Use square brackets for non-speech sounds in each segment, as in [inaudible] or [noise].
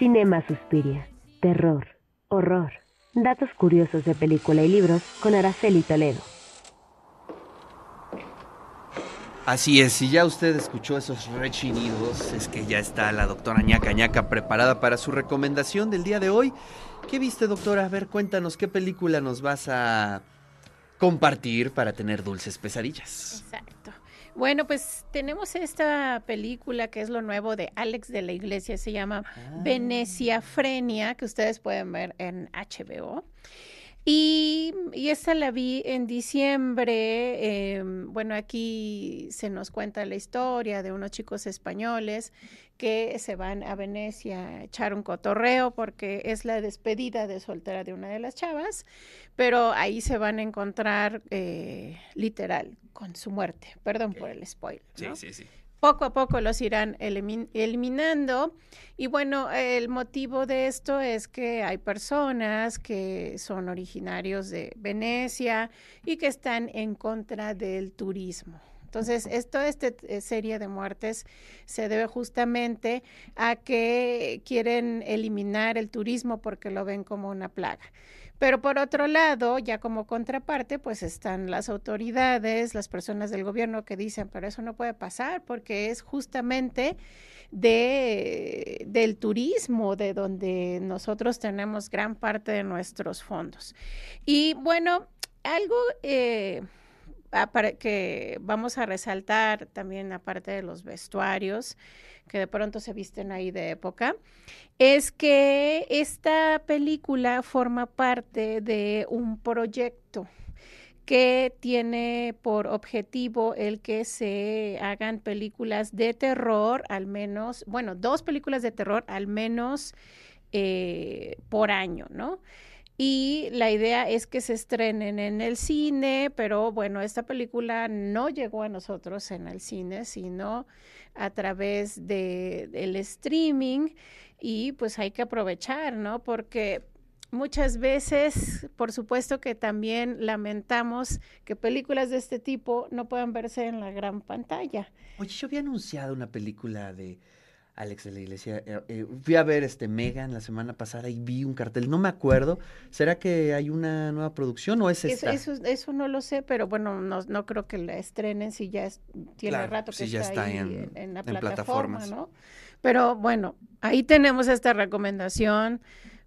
Cinema Suspiria, terror, horror, datos curiosos de película y libros con Araceli Toledo. Así es, si ya usted escuchó esos rechinidos, es que ya está la doctora ñaca ñaca preparada para su recomendación del día de hoy. ¿Qué viste, doctora? A ver, cuéntanos, ¿qué película nos vas a compartir para tener dulces pesadillas? Exacto. Bueno, pues tenemos esta película que es lo nuevo de Alex de la Iglesia, se llama Ah. Venecia Frenia, que ustedes pueden ver en HBO. Y, y esta la vi en diciembre. eh, bueno, aquí se nos cuenta la historia de unos chicos españoles que se van a Venecia a echar un cotorreo porque es la despedida de soltera de una de las chavas, pero ahí se van a encontrar eh, literal con su muerte. Perdón por el spoiler. ¿no? sí, sí. Poco a poco los irán elimin- eliminando. Y bueno, el motivo de esto es que hay personas que son originarios de Venecia y que están en contra del turismo. Entonces, esta serie de muertes se debe justamente a que quieren eliminar el turismo porque lo ven como una plaga. Pero por otro lado, ya como contraparte, pues están las autoridades, las personas del gobierno que dicen, pero eso no puede pasar porque es justamente de, del turismo de donde nosotros tenemos gran parte de nuestros fondos. Y bueno, algo eh, que vamos a resaltar también aparte de los vestuarios que de pronto se visten ahí de época, es que esta película forma parte de un proyecto que tiene por objetivo el que se hagan películas de terror, al menos, bueno, dos películas de terror al menos eh, por año, ¿no? Y la idea es que se estrenen en el cine, pero bueno, esta película no llegó a nosotros en el cine, sino a través de, del streaming y pues hay que aprovechar, ¿no? Porque muchas veces, por supuesto que también lamentamos que películas de este tipo no puedan verse en la gran pantalla. Oye, yo había anunciado una película de Alex de la Iglesia. Eh, eh, fui a ver este Megan la semana pasada y vi un cartel, no me acuerdo. ¿Será que hay una nueva producción o es esta? eso, eso no lo sé, pero bueno, no, no creo que la estrenen si ya es- tiene Claro, rato que si ya está, está ahí en- en, en la en plataforma, plataformas. ¿no? Pero bueno, ahí tenemos esta recomendación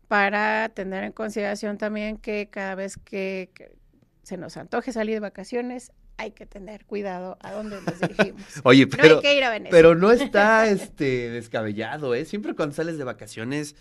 para tener en consideración también que cada vez que, que se nos antoje salir de vacaciones, hay que tener cuidado a dónde nos dirigimos. [laughs] Oye, no pero, hay que ir a Venecia. pero no [laughs] está este descabellado, ¿eh? Siempre cuando sales de vacaciones,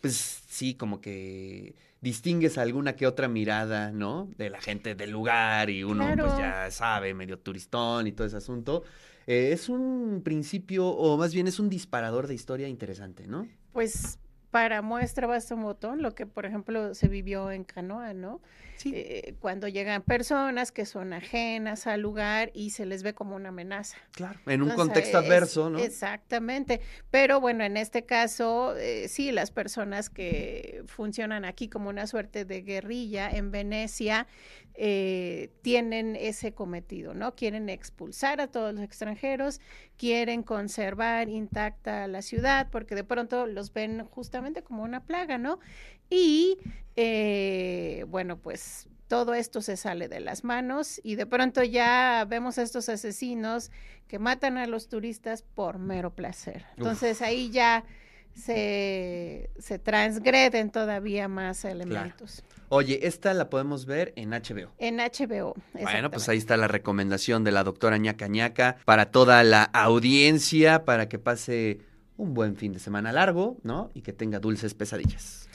pues sí, como que distingues alguna que otra mirada, ¿no? De la gente del lugar y uno pues ya sabe, medio turistón y todo ese asunto. Eh, es un principio, o más bien es un disparador de historia interesante, ¿no? Pues para muestra basta un botón, lo que por ejemplo se vivió en Canoa, ¿no? Sí. Eh, cuando llegan personas que son ajenas al lugar y se les ve como una amenaza. Claro, en un Entonces, contexto es- adverso, ¿no? Exactamente. Pero bueno, en este caso, eh, sí, las personas que funcionan aquí como una suerte de guerrilla en Venecia eh, tienen ese cometido, ¿no? Quieren expulsar a todos los extranjeros, quieren conservar intacta la ciudad, porque de pronto los ven justamente como una plaga, ¿no? Y eh, bueno, pues todo esto se sale de las manos y de pronto ya vemos a estos asesinos que matan a los turistas por mero placer. Entonces ahí ya se, se transgreden todavía más elementos. Oye, esta la podemos ver en HBO. En HBO. Bueno, pues ahí está la recomendación de la doctora ñaca ñaca para toda la audiencia, para que pase un buen fin de semana largo, ¿no? Y que tenga dulces pesadillas.